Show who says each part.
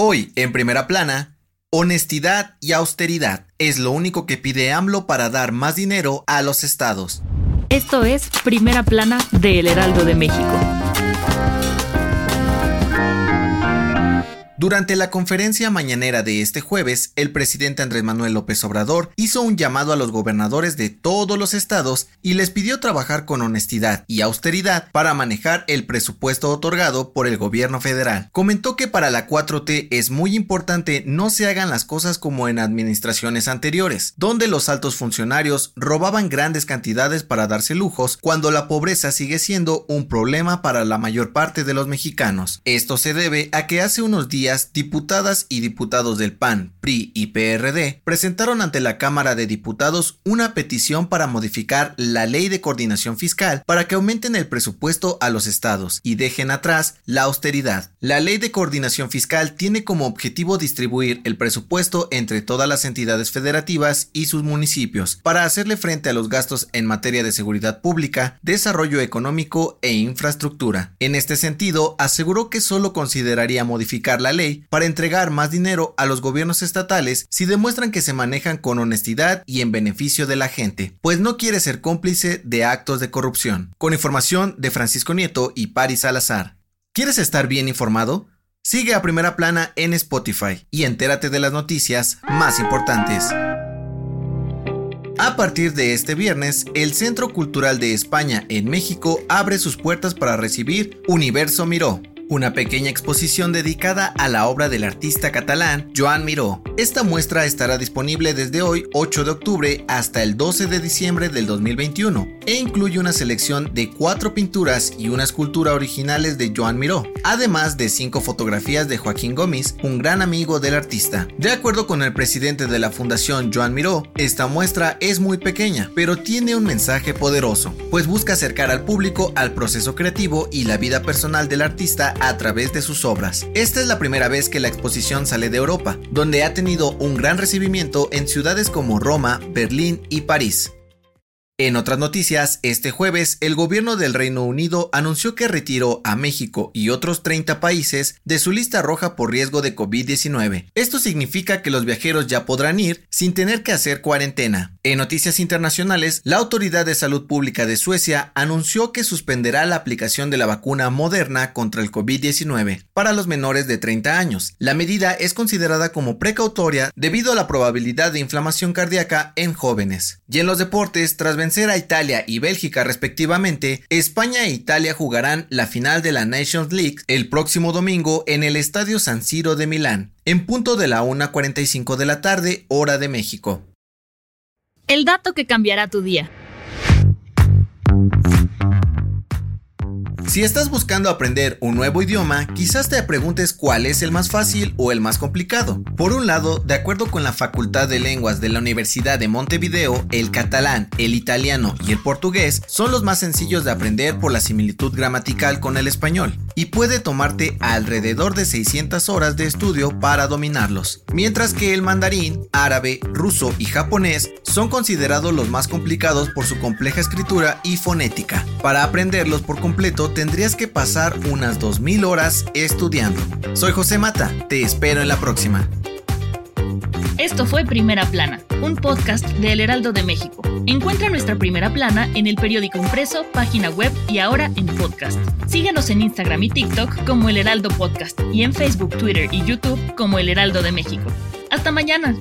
Speaker 1: Hoy, en primera plana, honestidad y austeridad es lo único que pide AMLO para dar más dinero a los estados.
Speaker 2: Esto es Primera Plana de El Heraldo de México.
Speaker 1: Durante la conferencia mañanera de este jueves, el presidente Andrés Manuel López Obrador hizo un llamado a los gobernadores de todos los estados y les pidió trabajar con honestidad y austeridad para manejar el presupuesto otorgado por el gobierno federal. Comentó que para la 4T es muy importante no se hagan las cosas como en administraciones anteriores, donde los altos funcionarios robaban grandes cantidades para darse lujos cuando la pobreza sigue siendo un problema para la mayor parte de los mexicanos. Esto se debe a que hace unos días diputadas y diputados del PAN, PRI y PRD presentaron ante la Cámara de Diputados una petición para modificar la ley de coordinación fiscal para que aumenten el presupuesto a los estados y dejen atrás la austeridad. La ley de coordinación fiscal tiene como objetivo distribuir el presupuesto entre todas las entidades federativas y sus municipios para hacerle frente a los gastos en materia de seguridad pública, desarrollo económico e infraestructura. En este sentido, aseguró que solo consideraría modificar la para entregar más dinero a los gobiernos estatales si demuestran que se manejan con honestidad y en beneficio de la gente, pues no quiere ser cómplice de actos de corrupción. Con información de Francisco Nieto y Paris Salazar. ¿Quieres estar bien informado? Sigue a Primera Plana en Spotify y entérate de las noticias más importantes. A partir de este viernes, el Centro Cultural de España en México abre sus puertas para recibir Universo Miró, una pequeña exposición dedicada a la obra del artista catalán Joan Miró. Esta muestra estará disponible desde hoy 8 de octubre hasta el 12 de diciembre del 2021 e incluye una selección de cuatro pinturas y una escultura originales de Joan Miró, además de cinco fotografías de Joaquín Gómez, un gran amigo del artista. De acuerdo con el presidente de la Fundación Joan Miró, esta muestra es muy pequeña, pero tiene un mensaje poderoso, pues busca acercar al público al proceso creativo y la vida personal del artista a través de sus obras. Esta es la primera vez que la exposición sale de Europa, donde ha tenido un gran recibimiento en ciudades como Roma, Berlín y París. En otras noticias, este jueves el gobierno del Reino Unido anunció que retiró a México y otros 30 países de su lista roja por riesgo de COVID-19. Esto significa que los viajeros ya podrán ir sin tener que hacer cuarentena. En noticias internacionales, la Autoridad de Salud Pública de Suecia anunció que suspenderá la aplicación de la vacuna moderna contra el COVID-19 para los menores de 30 años. La medida es considerada como precautoria debido a la probabilidad de inflamación cardíaca en jóvenes. Y en los deportes, tras a Italia y Bélgica respectivamente, España e Italia jugarán la final de la Nations League el próximo domingo en el Estadio San Siro de Milán, en punto de la 1.45 de la tarde, hora de México.
Speaker 2: El dato que cambiará tu día.
Speaker 1: Si estás buscando aprender un nuevo idioma, quizás te preguntes cuál es el más fácil o el más complicado. Por un lado, de acuerdo con la Facultad de Lenguas de la Universidad de Montevideo, el catalán, el italiano y el portugués son los más sencillos de aprender por la similitud gramatical con el español, y puede tomarte alrededor de 600 horas de estudio para dominarlos, mientras que el mandarín, árabe, ruso y japonés son considerados los más complicados por su compleja escritura y fonética. Para aprenderlos por completo, tendrías que pasar unas 2.000 horas estudiando. Soy José Mata, te espero en la próxima.
Speaker 2: Esto fue Primera Plana, un podcast de El Heraldo de México. Encuentra nuestra Primera Plana en el periódico impreso, página web y ahora en podcast. Síguenos en Instagram y TikTok como El Heraldo Podcast y en Facebook, Twitter y YouTube como El Heraldo de México. Hasta mañana.